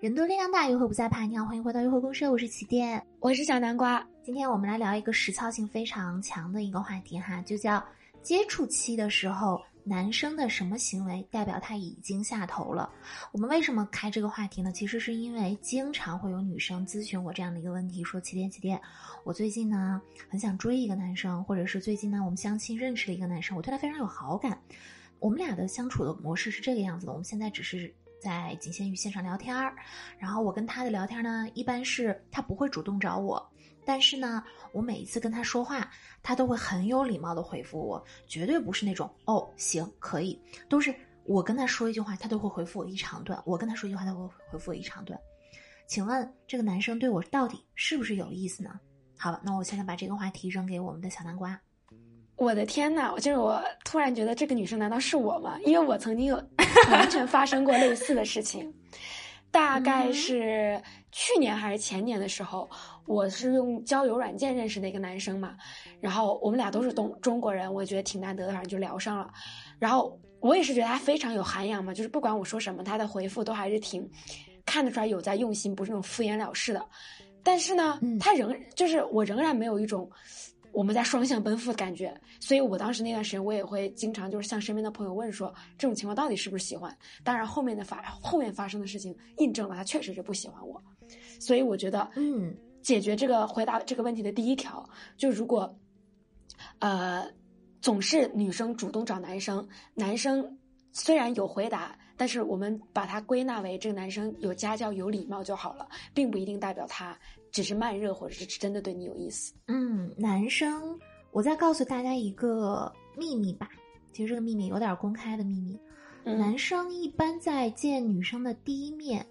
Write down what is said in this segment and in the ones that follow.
人多力量大，约会不再怕。你好，欢迎回到约会公社，我是起点，我是小南瓜。今天我们来聊一个实操性非常强的一个话题哈，就叫接触期的时候，男生的什么行为代表他已经下头了？我们为什么开这个话题呢？其实是因为经常会有女生咨询我这样的一个问题，说起点起点，我最近呢很想追一个男生，或者是最近呢我们相亲认识了一个男生，我对他非常有好感，我们俩的相处的模式是这个样子的，我们现在只是。在仅限于线上聊天儿，然后我跟他的聊天呢，一般是他不会主动找我，但是呢，我每一次跟他说话，他都会很有礼貌的回复我，绝对不是那种哦行可以，都是我跟他说一句话，他都会回复我一长段，我跟他说一句话，他会回复我一长段。请问这个男生对我到底是不是有意思呢？好，那我现在把这个话题扔给我们的小南瓜。我的天呐，就是我突然觉得这个女生难道是我吗？因为我曾经有 完全发生过类似的事情，大概是去年还是前年的时候，我是用交友软件认识的一个男生嘛，然后我们俩都是东中国人，我觉得挺难得的，反正就聊上了。然后我也是觉得他非常有涵养嘛，就是不管我说什么，他的回复都还是挺看得出来有在用心，不是那种敷衍了事的。但是呢，他仍就是我仍然没有一种。我们在双向奔赴的感觉，所以我当时那段时间，我也会经常就是向身边的朋友问说，这种情况到底是不是喜欢？当然，后面的发后面发生的事情印证了他确实是不喜欢我，所以我觉得，嗯，解决这个回答这个问题的第一条，就如果，呃，总是女生主动找男生，男生虽然有回答，但是我们把它归纳为这个男生有家教、有礼貌就好了，并不一定代表他。只是慢热，或者是真的对你有意思。嗯，男生，我再告诉大家一个秘密吧。其实这个秘密有点公开的秘密。男生一般在见女生的第一面，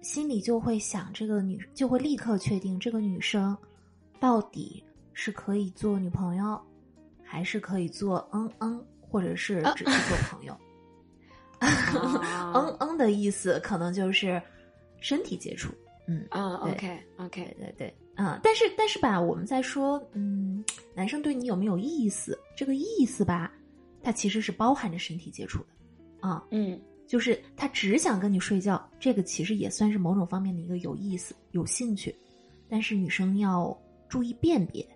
心里就会想，这个女就会立刻确定这个女生到底是可以做女朋友，还是可以做嗯嗯，或者是只是做朋友。嗯嗯的意思可能就是身体接触。嗯啊，OK OK，对对啊，但是但是吧，我们在说，嗯，男生对你有没有意思？这个意思吧，他其实是包含着身体接触的，啊，嗯，就是他只想跟你睡觉，这个其实也算是某种方面的一个有意思、有兴趣。但是女生要注意辨别，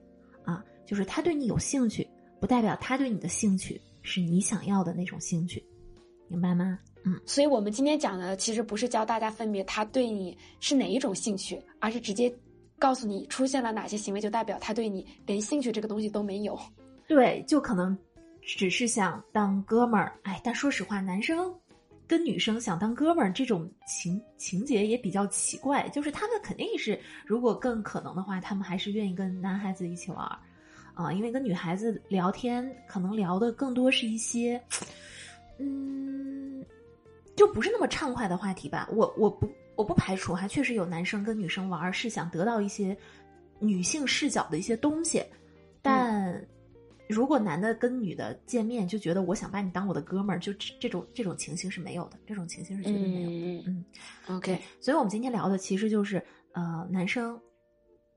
啊，就是他对你有兴趣，不代表他对你的兴趣是你想要的那种兴趣，明白吗？嗯，所以我们今天讲的其实不是教大家分别他对你是哪一种兴趣，而是直接告诉你出现了哪些行为就代表他对你连兴趣这个东西都没有。对，就可能只是想当哥们儿。哎，但说实话，男生跟女生想当哥们儿这种情情节也比较奇怪。就是他们肯定是，如果更可能的话，他们还是愿意跟男孩子一起玩儿啊，因为跟女孩子聊天可能聊的更多是一些，嗯。就不是那么畅快的话题吧？我我不我不排除，还确实有男生跟女生玩是想得到一些女性视角的一些东西，但如果男的跟女的见面就觉得我想把你当我的哥们儿，就这种这种情形是没有的，这种情形是绝对没有。嗯嗯，OK。所以我们今天聊的其实就是呃，男生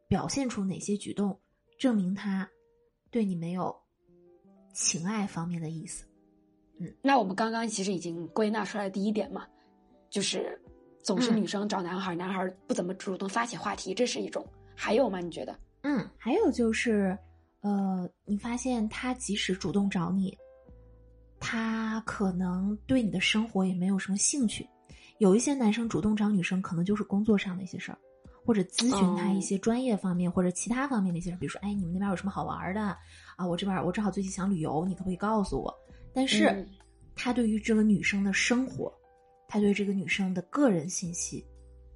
表现出哪些举动证明他对你没有情爱方面的意思。嗯，那我们刚刚其实已经归纳出来第一点嘛，就是总是女生找男孩，男孩不怎么主动发起话题，这是一种。还有吗？你觉得？嗯，还有就是，呃，你发现他即使主动找你，他可能对你的生活也没有什么兴趣。有一些男生主动找女生，可能就是工作上的一些事儿，或者咨询他一些专业方面或者其他方面的一些事儿，比如说，哎，你们那边有什么好玩的啊？我这边我正好最近想旅游，你可不可以告诉我？但是，他对于这个女生的生活，他对这个女生的个人信息，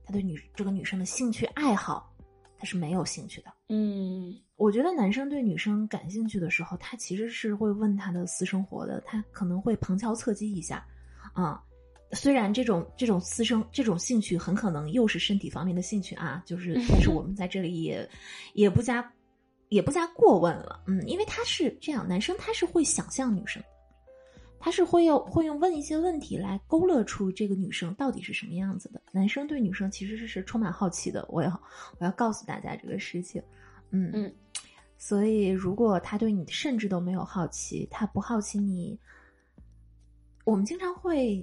他对女这个女生的兴趣爱好，他是没有兴趣的。嗯，我觉得男生对女生感兴趣的时候，他其实是会问她的私生活的，他可能会旁敲侧击一下。啊，虽然这种这种私生这种兴趣很可能又是身体方面的兴趣啊，就是，但是我们在这里也也不加也不加过问了。嗯，因为他是这样，男生他是会想象女生。他是会用会用问一些问题来勾勒出这个女生到底是什么样子的。男生对女生其实是是充满好奇的。我要我要告诉大家这个事情，嗯嗯。所以如果他对你甚至都没有好奇，他不好奇你，我们经常会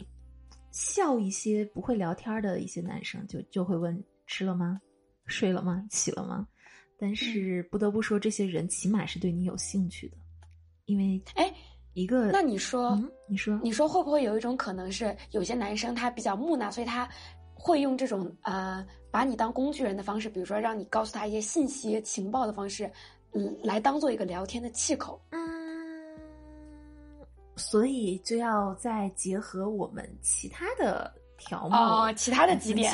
笑一些不会聊天的一些男生，就就会问吃了吗？睡了吗？起了吗？但是不得不说，这些人起码是对你有兴趣的，因为哎，一个那你说，嗯，你说，你说会不会有一种可能是，有些男生他比较木讷，所以他会用这种呃把你当工具人的方式，比如说让你告诉他一些信息情报的方式，嗯，来当做一个聊天的气口。嗯，所以就要再结合我们其他的条目哦，其他的几点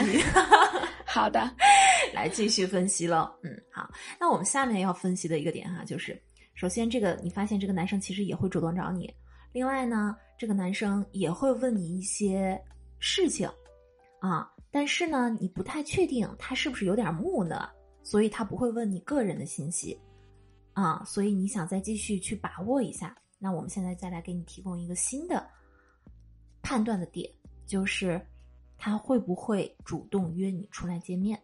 好的，来继续分析了。嗯，好，那我们下面要分析的一个点哈，就是首先这个你发现这个男生其实也会主动找你，另外呢，这个男生也会问你一些事情啊，但是呢，你不太确定他是不是有点木讷，所以他不会问你个人的信息啊，所以你想再继续去把握一下。那我们现在再来给你提供一个新的判断的点，就是他会不会主动约你出来见面。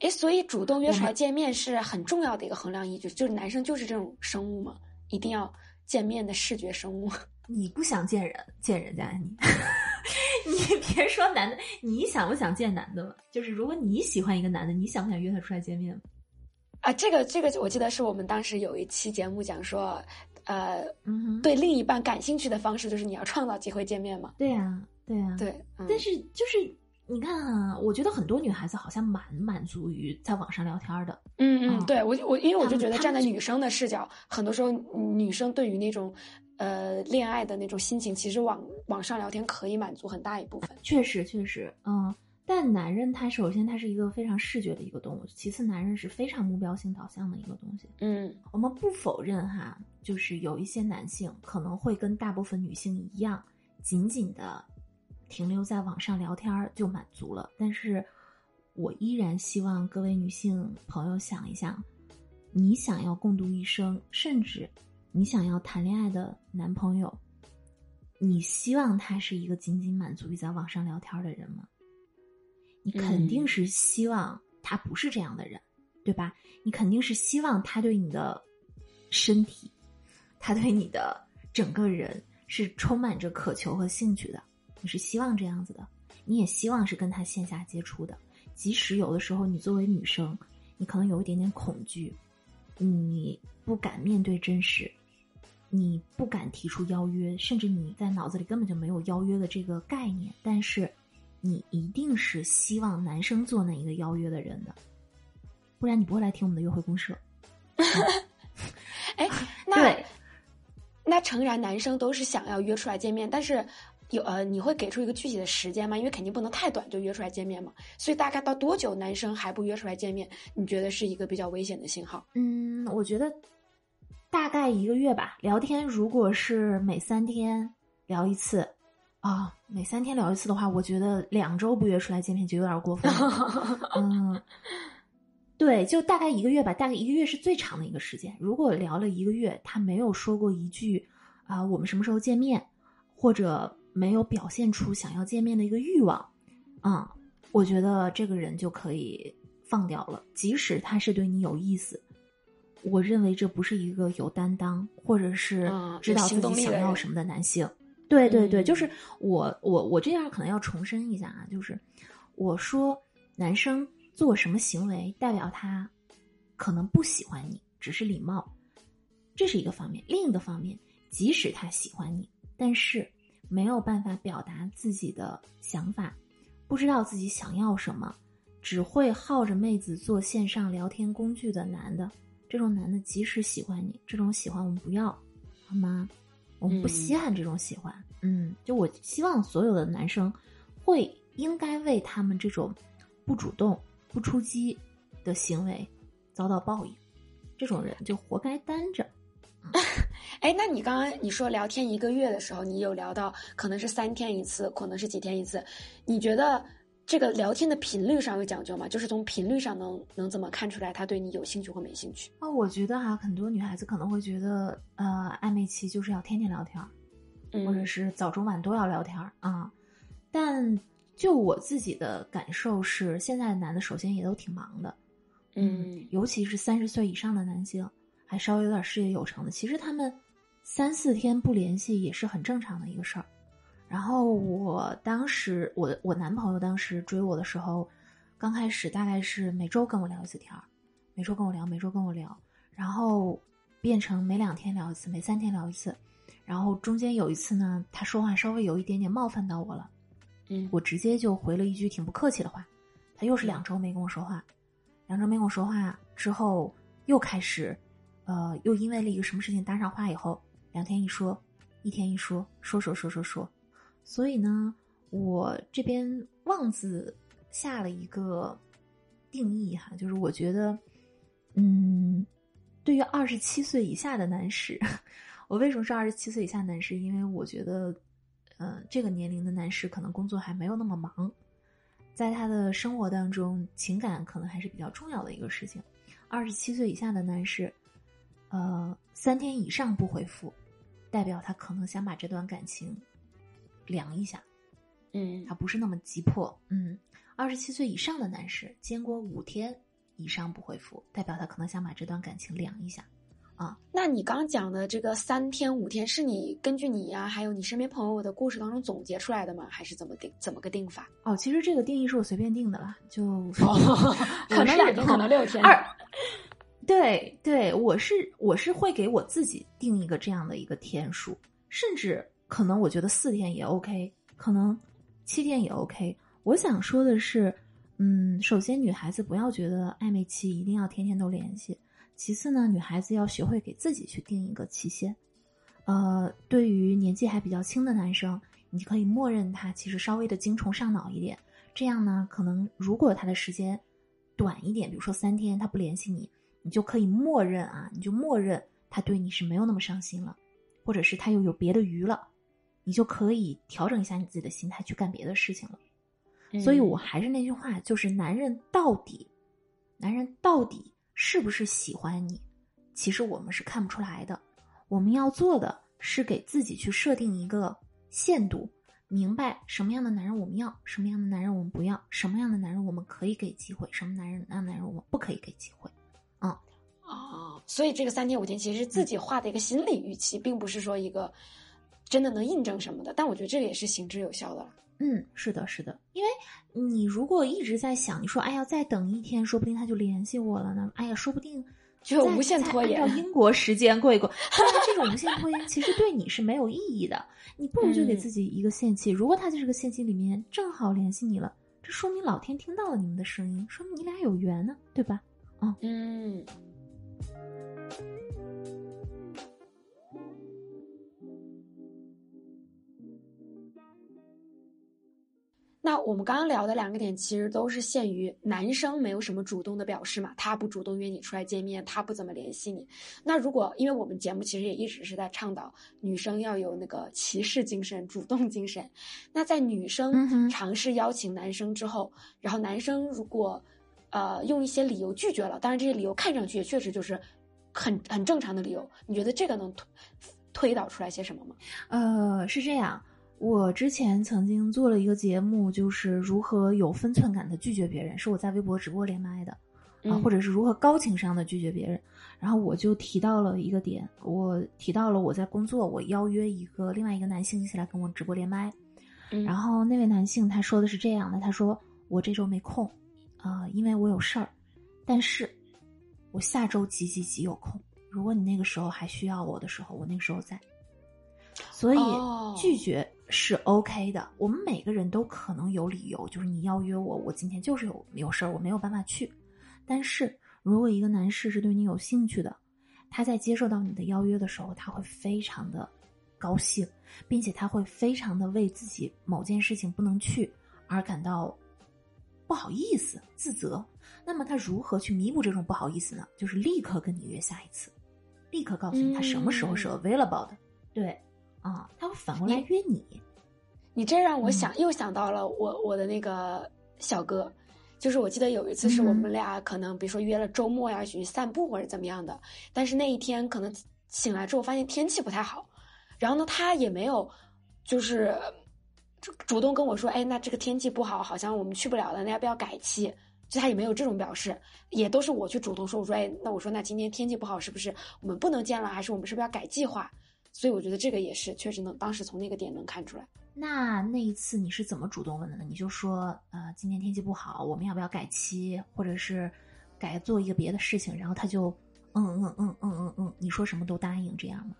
哎，所以主动约出来见面是很重要的一个衡量依据，就是男生就是这种生物嘛，一定要见面的视觉生物。你不想见人，见人家你，你 别说男的，你想不想见男的嘛？就是如果你喜欢一个男的，你想不想约他出来见面？啊，这个这个，我记得是我们当时有一期节目讲说，呃，嗯，对另一半感兴趣的方式就是你要创造机会见面嘛。对呀、对呀、。对，嗯、但是就是你看啊，我觉得很多女孩子好像蛮满足于在网上聊天的。嗯嗯，嗯对我我因为我就觉得站在女生的视角，很多时候女生对于那种呃恋爱的那种心情，其实网网上聊天可以满足很大一部分。确实，确实，嗯。但男人他首先他是一个非常视觉的一个动物，其次男人是非常目标性导向的一个东西。嗯我们不否认哈，就是有一些男性可能会跟大部分女性一样，紧紧的停留在网上聊天儿就满足了。但是，我依然希望各位女性朋友想一想，你想要共度一生，甚至你想要谈恋爱的男朋友，你希望他是一个仅仅满足于在网上聊天儿的人吗？你肯定嗯是希望他不是这样的人，对吧？你肯定是希望他对你的身体，他对你的整个人是充满着渴求和兴趣的。你是希望这样子的，你也希望是跟他线下接触的。即使有的时候你作为女生，你可能有一点点恐惧，你不敢面对真实，你不敢提出邀约，甚至你在脑子里根本就没有邀约的这个概念，但是你一定是希望男生做那一个邀约的人的，不然你不会来听我们的约会公社。哎，那，那诚然，男生都是想要约出来见面，但是有呃，你会给出一个具体的时间吗？因为肯定不能太短就约出来见面嘛。所以大概到多久男生还不约出来见面？你觉得是一个比较危险的信号？嗯，我觉得大概一个月吧。聊天如果是每三天聊一次，啊、每三天聊一次的话，我觉得两周不约出来见面就有点过分了。嗯，对，就大概一个月吧，大概一个月是最长的一个时间。如果聊了一个月，他没有说过一句啊、我们什么时候见面，或者没有表现出想要见面的一个欲望，啊、我觉得这个人就可以放掉了，即使他是对你有意思。我认为这不是一个有担当，或者是嗯知道自己想要什么的男性。对对对，嗯就是我我我这样可能要重申一下啊，就是我说男生做什么行为，代表他可能不喜欢你，只是礼貌，这是一个方面。另一个方面，即使他喜欢你，但是没有办法表达自己的想法，不知道自己想要什么，只会耗着妹子做线上聊天工具的男的，这种男的即使喜欢你，这种喜欢我们不要，好吗？我们不嗯稀罕这种喜欢。嗯，就我希望所有的男生会应该为他们这种不主动、不出击的行为遭到报应，这种人就活该单着。哎，那你刚刚你说聊天一个月的时候，你有聊到可能是三天一次，可能是几天一次，你觉得这个聊天的频率上有讲究吗？就是从频率上能能怎么看出来他对你有兴趣或没兴趣？啊、我觉得哈、很多女孩子可能会觉得，呃，暧昧期就是要天天聊天或者是早中晚都要聊天儿啊。但就我自己的感受是，现在的男的首先也都挺忙的，嗯尤其是三十岁以上的男性，还稍微有点事业有成的，其实他们三四天不联系也是很正常的一个事儿。然后我当时，我我男朋友当时追我的时候，刚开始大概是每周跟我聊一次天儿，每周跟我聊，每周跟我聊，然后变成每两天聊一次，每三天聊一次，然后中间有一次呢，他说话稍微有一点点冒犯到我了，嗯，我直接就回了一句挺不客气的话，他又是两周没跟我说话，两周没跟我说话之后，又开始，呃，又因为了一个什么事情搭上话以后，两天一说，一天一说，说说说说说。所以呢，我这边妄自下了一个定义哈，就是我觉得，嗯，对于二十七岁以下的男士，我为什么是二十七岁以下男士？因为我觉得，嗯，这个年龄的男士可能工作还没有那么忙，在他的生活当中，情感可能还是比较重要的一个事情。二十七岁以下的男士，呃，三天以上不回复，代表他可能想把这段感情。凉一下，嗯，他不是那么急迫。嗯，二十七岁以上的男士，坚果五天以上不回复，代表他可能想把这段感情凉一下。啊，那你刚讲的这个三天五天，是你根据你呀，还有你身边朋友的故事当中总结出来的吗？还是怎么定？怎么个定法？哦，其实这个定义是我随便定的了，就可能两天，可能六天。二，对对，我是我是会给我自己定一个这样的一个天数，甚至。可能我觉得四天也 OK，可能七天也 OK。我想说的是，嗯，首先女孩子不要觉得暧昧期一定要天天都联系。其次呢，女孩子要学会给自己去定一个期限。呃，对于年纪还比较轻的男生，你可以默认他其实稍微的精虫上脑一点。这样呢，可能如果他的时间短一点，比如说三天他不联系你，你就可以默认啊，你就默认他对你是没有那么上心了，或者是他又有别的鱼了。你就可以调整一下你自己的心态，去干别的事情了。所以我还是那句话，就是男人到底，男人到底是不是喜欢你？其实我们是看不出来的。我们要做的是给自己去设定一个限度，明白什么样的男人我们要，什么样的男人我们不要，什么样的男人我们可以给机会，什么男人那男人我们不可以给机会。嗯，哦，所以这个三天五天其实是自己画的一个心理预期，并不是说一个。真的能印证什么的，但我觉得这个也是行之有效的了。嗯，是的，是的，因为你如果一直在想，你说哎呀，再等一天，说不定他就联系我了呢。哎呀，说不定就无限拖延。按照英国时间过一过，但这种无限拖延其实对你是没有意义的。你不如就给自己一个限期，如果他在这个限期里面正好联系你了，这说明老天听到了你们的声音，说明你俩有缘呢，对吧？嗯嗯。那我们刚刚聊的两个点，其实都是限于男生没有什么主动的表示嘛，他不主动约你出来见面，他不怎么联系你。那如果因为我们节目其实也一直是在倡导女生要有那个骑士精神、主动精神。那在女生尝试邀请男生之后，然后男生如果呃用一些理由拒绝了，当然这些理由看上去也确实就是很很正常的理由，你觉得这个能推推导出来些什么吗？呃，是这样。我之前曾经做了一个节目，就是如何有分寸感的拒绝别人，是我在微博直播连麦的，啊，或者是如何高情商的拒绝别人。然后我就提到了一个点，我提到了我在工作，我邀约一个另外一个男性一起来跟我直播连麦，然后那位男性他说的是这样的，他说我这周没空，啊，因为我有事儿，但是我下周几几几有空，如果你那个时候还需要我的时候，我那个时候在。所以拒绝是 OK 的。我们每个人都可能有理由，就是你邀约我，我今天就是有有事儿，我没有办法去。但是如果一个男士是对你有兴趣的，他在接受到你的邀约的时候，他会非常的高兴，并且他会非常的为自己某件事情不能去而感到不好意思、自责。那么他如何去弥补这种不好意思呢？就是立刻跟你约下一次，立刻告诉你他什么时候是 available 的。对。啊，他会反过来约你，你这让我想又想到了我我的那个小哥，就是我记得有一次是我们俩可能比如说约了周末要去散步或者怎么样的，但是那一天可能醒来之后发现天气不太好，然后呢他也没有就是主动跟我说，哎，那这个天气不好，好像我们去不了了，那要不要改期？就他也没有这种表示，也都是我去主动说，我说，哎，那我说那今天天气不好，是不是我们不能见了？还是我们是不是要改计划？所以我觉得这个也是确实能当时从那个点能看出来。那那一次你是怎么主动问的呢？你就说，呃，今天天气不好，我们要不要改期，或者是改做一个别的事情？然后他就，嗯嗯嗯嗯嗯嗯，你说什么都答应，这样吗？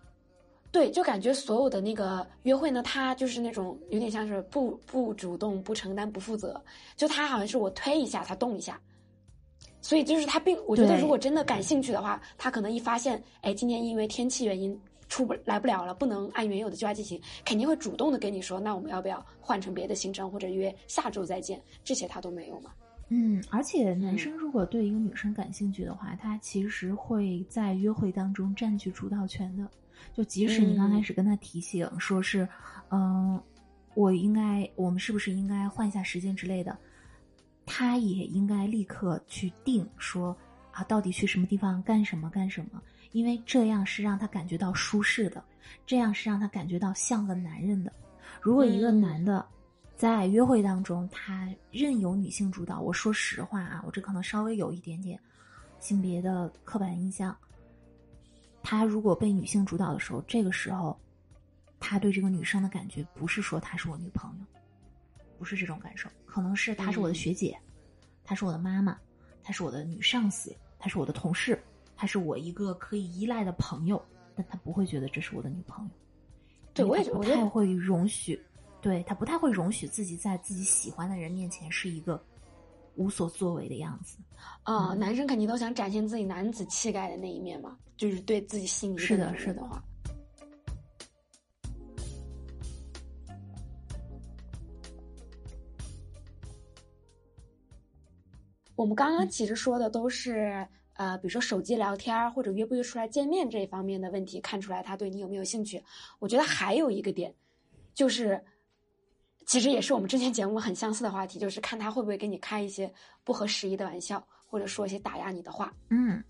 对，就感觉所有的那个约会呢，他就是那种有点像是不不主动、不承担、不负责，就他好像是我推一下，他动一下。所以就是他并，我觉得如果真的感兴趣的话，他可能一发现，哎，今天因为天气原因出不来不了了，不能按原有的计划进行，肯定会主动的跟你说，那我们要不要换成别的行程，或者约下周再见？这些他都没有嘛。嗯，而且男生如果对一个女生感兴趣的话，他其实会在约会当中占据主导权的。就即使你刚开始跟他提醒，说是，嗯，我应该，我们是不是应该换一下时间之类的。他也应该立刻去定说啊，到底去什么地方干什么干什么？因为这样是让他感觉到舒适的，这样是让他感觉到像个男人的。如果一个男的在约会当中，他任由女性主导，我说实话啊，我这可能稍微有一点点性别的刻板印象。他如果被女性主导的时候，这个时候他对这个女生的感觉不是说她是我女朋友。不是这种感受，可能是她是我的学姐，她是我的妈妈，她是我的女上司，她是我的同事，她是我一个可以依赖的朋友，但她不会觉得这是我的女朋友。对，我也不太会容许，对她不太会容许自己在自己喜欢的人面前是一个无所作为的样子。啊，男生肯定都想展现自己男子气概的那一面嘛，就是对自己心仪是的，是的话。我们刚刚其实说的都是，呃，比如说手机聊天或者约不约出来见面这一方面的问题，看出来他对你有没有兴趣。我觉得还有一个点，就是，其实也是我们之前节目很相似的话题，就是看他会不会跟你开一些不合时宜的玩笑，或者说一些打压你的话。嗯，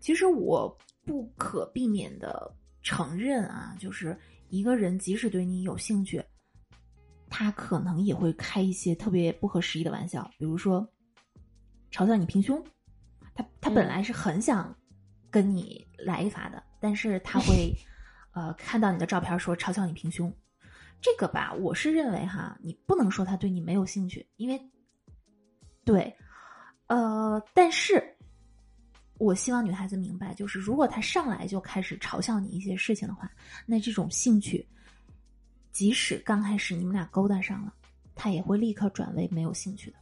其实我不可避免的承认啊，就是一个人即使对你有兴趣，他可能也会开一些特别不合时宜的玩笑，比如说。嘲笑你平胸，他他本来是很想跟你来一发的，但是他会 呃看到你的照片说嘲笑你平胸，这个吧，我是认为哈，你不能说他对你没有兴趣，因为对，呃，但是我希望女孩子明白，就是如果他上来就开始嘲笑你一些事情的话，那这种兴趣，即使刚开始你们俩勾搭上了，他也会立刻转为没有兴趣的，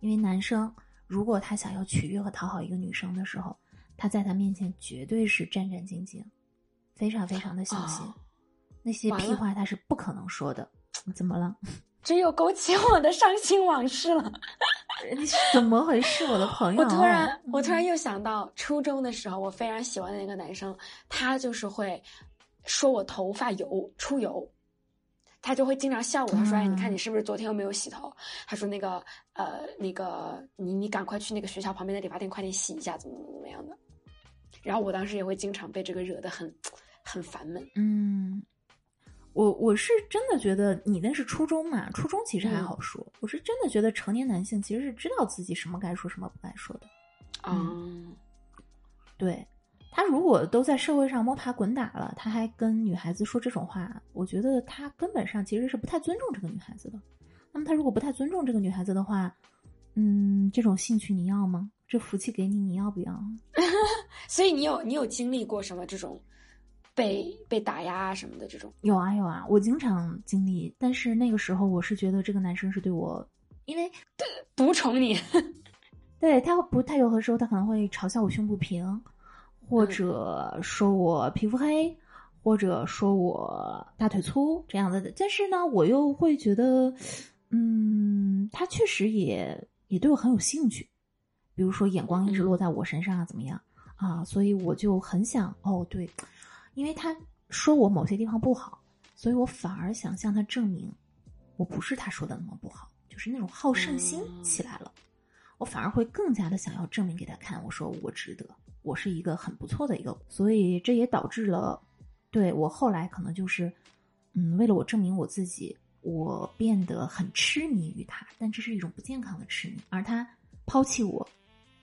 因为男生。如果他想要取悦和讨好一个女生的时候，他在她面前绝对是战战兢兢，非常非常的小心，那些屁话他是不可能说的。怎么了？这又勾起我的伤心往事了。怎么回事，我的 朋友？我突然，我突然又想到初中的时候，我非常喜欢的那个男生，他就是会说我头发油出油。他就会经常笑我，他说：“哎，你看你是不是昨天又没有洗头？”他说：“那个，呃，那个，你你赶快去那个学校旁边的理发店，快点洗一下，怎么怎么怎么样的。”然后我当时也会经常被这个惹得很很烦闷。嗯，我我是真的觉得你那是初中嘛，初中其实还好说。我是真的觉得成年男性其实是知道自己什么该说，什么不该说的。嗯，对。他如果都在社会上摸爬滚打了，他还跟女孩子说这种话，我觉得他根本上其实是不太尊重这个女孩子的。那么他如果不太尊重这个女孩子的话，嗯，这种兴趣你要吗？这福气给你，你要不要？所以你有你有经历过什么这种被被打压啊什么的这种？有啊有啊，我经常经历。但是那个时候我是觉得这个男生是对我，因为独宠你，对他不太有的时候他可能会嘲笑我胸不平。或者说我皮肤黑，或者说我大腿粗这样子的，但是呢，我又会觉得，嗯，他确实也也对我很有兴趣，比如说眼光一直落在我身上啊，怎么样？啊？所以我就很想哦，对，因为他说我某些地方不好，所以我反而想向他证明，我不是他说的那么不好，就是那种好胜心起来了，我反而会更加的想要证明给他看，我说我值得。我是一个很不错的一个，所以这也导致了，对我后来可能就是，嗯，为了我证明我自己，我变得很痴迷于他，但这是一种不健康的痴迷，而他抛弃我，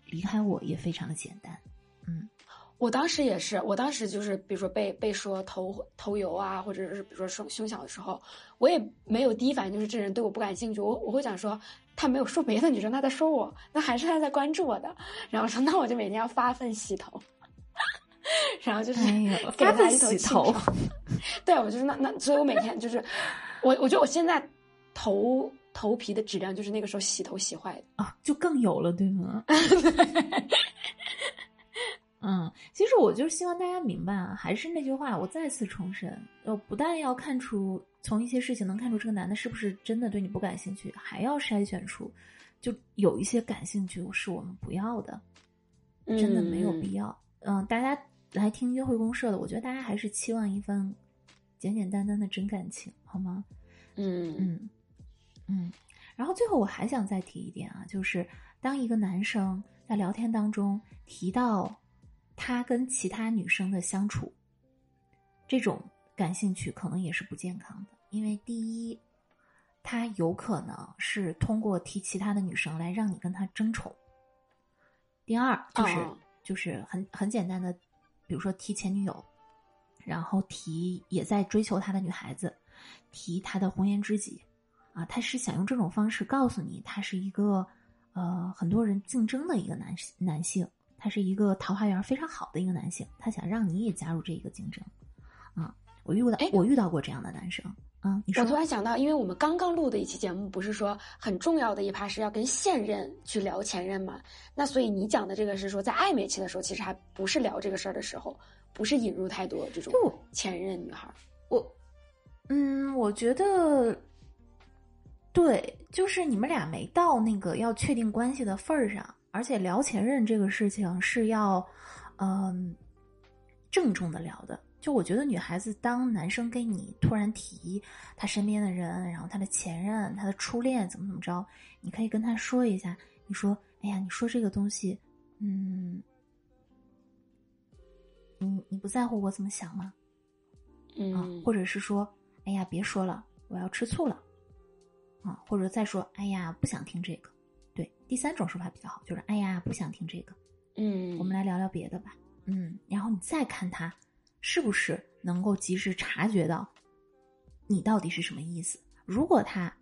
离开我也非常的简单，嗯，我当时也是，我当时就是比如说被被说头头油啊，或者是比如说胸胸小的时候，我也没有第一反应就是这人对我不感兴趣，我我会想说他没有说别的女生，他在说我，那还是他在关注我的。然后说那我就每天要发奋洗头，然后就是给他一洗头。对，我就是那那，所以我每天就是我我觉得我现在头头皮的质量就是那个时候洗头洗坏的啊，就更有了，对吗？嗯，其实我就是希望大家明白啊，还是那句话，我再次重申，呃，不但要看出从一些事情能看出这个男的是不是真的对你不感兴趣，还要筛选出，就有一些感兴趣是我们不要的，真的没有必要。嗯，大家来听约会公社的，我觉得大家还是期望一份简简单单的真感情，好吗？嗯嗯嗯。然后最后我还想再提一点啊，就是当一个男生在聊天当中提到。他跟其他女生的相处，这种感兴趣可能也是不健康的，因为第一，他有可能是通过提其他的女生来让你跟他争宠；第二，就是就是很很简单的，比如说提前女友，然后提也在追求他的女孩子，提他的红颜知己，啊，他是想用这种方式告诉你，他是一个呃很多人竞争的一个男男性。他是一个桃花源非常好的一个男性，他想让你也加入这一个竞争，啊，我遇到我遇到过这样的男生，啊，你说。我突然想到，因为我们刚刚录的一期节目，不是说很重要的一趴是要跟现任去聊前任嘛？那所以你讲的这个是说，在暧昧期的时候，其实还不是聊这个事儿的时候，不是引入太多这种前任女孩。我，嗯，我觉得，对，就是你们俩没到那个要确定关系的份儿上。而且聊前任这个事情是要，嗯，郑重的聊的。就我觉得女孩子当男生跟你突然提他身边的人，然后他的前任、他的初恋怎么怎么着，你可以跟他说一下。你说：“哎呀，你说这个东西，嗯，你你不在乎我怎么想吗？”嗯，或者是说：“哎呀，别说了，我要吃醋了。”啊，或者再说：“哎呀，不想听这个。”对，第三种说法比较好，就是哎呀，不想听这个，嗯，我们来聊聊别的吧，嗯，然后你再看他是不是能够及时察觉到你到底是什么意思。如果他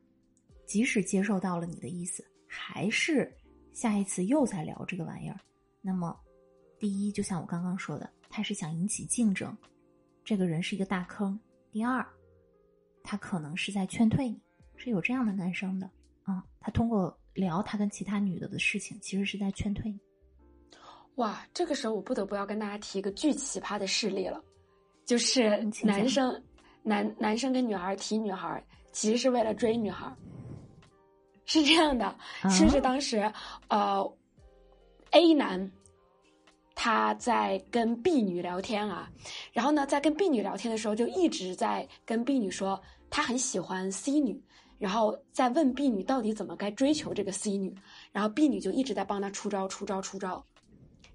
即使接受到了你的意思，还是下一次又在聊这个玩意儿，那么第一，就像我刚刚说的，他是想引起竞争，这个人是一个大坑；第二，他可能是在劝退你，是有这样的男生的啊，他通过。聊他跟其他女的的事情，其实是在劝退你。哇，这个时候我不得不要跟大家提一个巨奇葩的事例了，就是男生男男生跟女孩提女孩，其实是为了追女孩。是这样的，甚至当时呃，A 男他在跟 B 女聊天啊，然后呢，在跟 B 女聊天的时候，就一直在跟 B 女说他很喜欢 C 女。然后再问 B 女到底怎么该追求这个 C 女，然后 B 女就一直在帮他出招出招出招，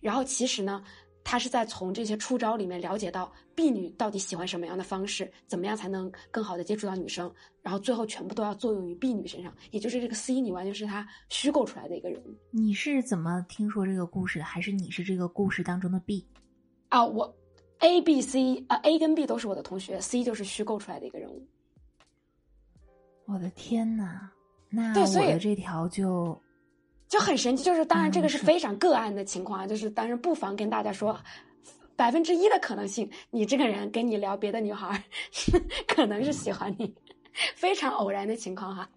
然后其实呢，他是在从这些出招里面了解到 B 女到底喜欢什么样的方式，怎么样才能更好的接触到女生，然后最后全部都要作用于 B 女身上，也就是这个 C 女完全是他虚构出来的一个人物。你是怎么听说这个故事的？还是你是这个故事当中的 B？啊，我 A、B、C 啊，A 跟 B 都是我的同学，C 就是虚构出来的一个人物。我的天呐，那我的这条就就很神奇。就是当然，这个是非常个案的情况啊，就是当然不妨跟大家说，百分之一的可能性，你这个人跟你聊别的女孩，可能是喜欢你，非常偶然的情况哈。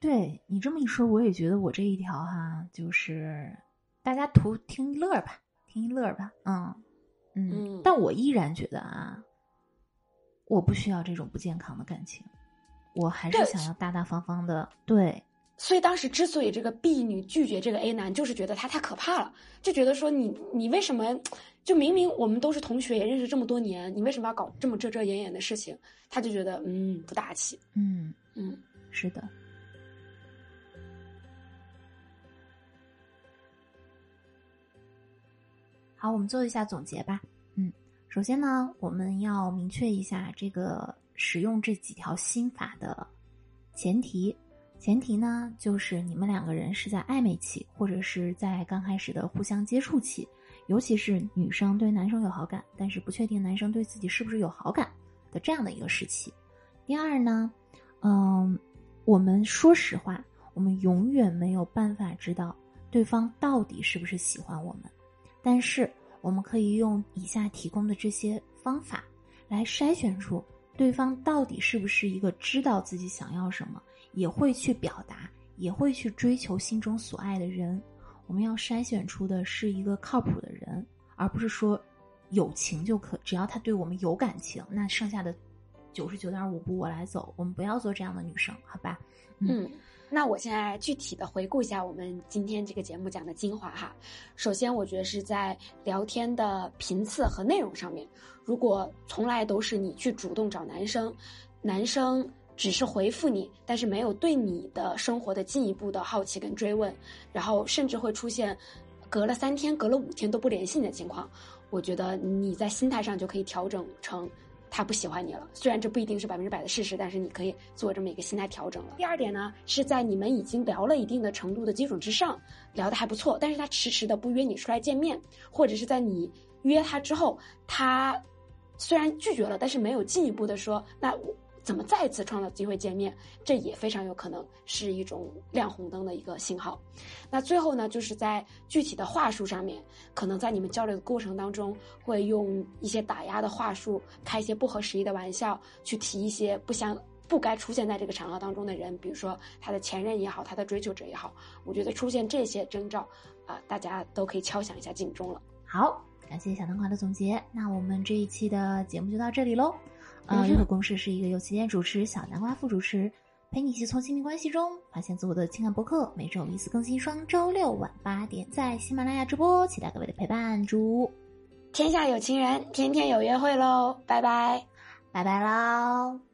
对你这么一说，我也觉得我这一条哈，就是大家图听一乐吧，听一乐吧，嗯嗯。但我依然觉得啊，我不需要这种不健康的感情。我还是想要大大方方的，对。所以当时之所以这个 B 女拒绝这个 A 男，就是觉得他太可怕了，就觉得说你你为什么就明明我们都是同学，也认识这么多年，你为什么要搞这么遮遮掩掩的事情？他就觉得嗯不大气，嗯嗯，是的。好，我们做一下总结吧。嗯，首先呢，我们要明确一下这个。使用这几条心法的前提，前提呢，就是你们两个人是在暧昧期，或者是在刚开始的互相接触期，尤其是女生对男生有好感，但是不确定男生对自己是不是有好感的这样的一个时期。第二呢，嗯，我们说实话，我们永远没有办法知道对方到底是不是喜欢我们，但是我们可以用以下提供的这些方法来筛选出对方到底是不是一个知道自己想要什么，也会去表达，也会去追求心中所爱的人。我们要筛选出的是一个靠谱的人，而不是说有情就可，只要他对我们有感情，那剩下的九十九点五步我来走。我们不要做这样的女生，好吧？嗯，那我现在具体的回顾一下我们今天这个节目讲的精华哈。首先，我觉得是在聊天的频次和内容上面，如果从来都是你去主动找男生，男生。只是回复你，但是没有对你的生活的进一步的好奇跟追问，然后甚至会出现隔了三天、隔了五天都不联系你的情况。我觉得你在心态上就可以调整成他不喜欢你了。虽然这不一定是百分之百的事实，但是你可以做这么一个心态调整了。第二点呢，是在你们已经聊了一定的程度的基础之上，聊得还不错，但是他迟迟的不约你出来见面，或者是在你约他之后，他虽然拒绝了，但是没有进一步的说那我。怎么再次创造机会见面？这也非常有可能是一种亮红灯的一个信号。那最后呢，就是在具体的话术上面，可能在你们交流的过程当中，会用一些打压的话术，开一些不合时宜的玩笑，去提一些不相不该出现在这个场合当中的人，比如说他的前任也好，他的追求者也好。我觉得出现这些征兆，啊，大家都可以敲响一下警钟了。好，感谢小南瓜的总结。那我们这一期的节目就到这里喽。啊，约会公式是一个由旗舰主持、小南瓜副主持，陪你一起从亲密关系中发现自我的情感博客。每周一次更新，双周六晚八点在喜马拉雅直播，期待各位的陪伴。祝天下有情人，天天有约会喽！拜拜，拜拜喽。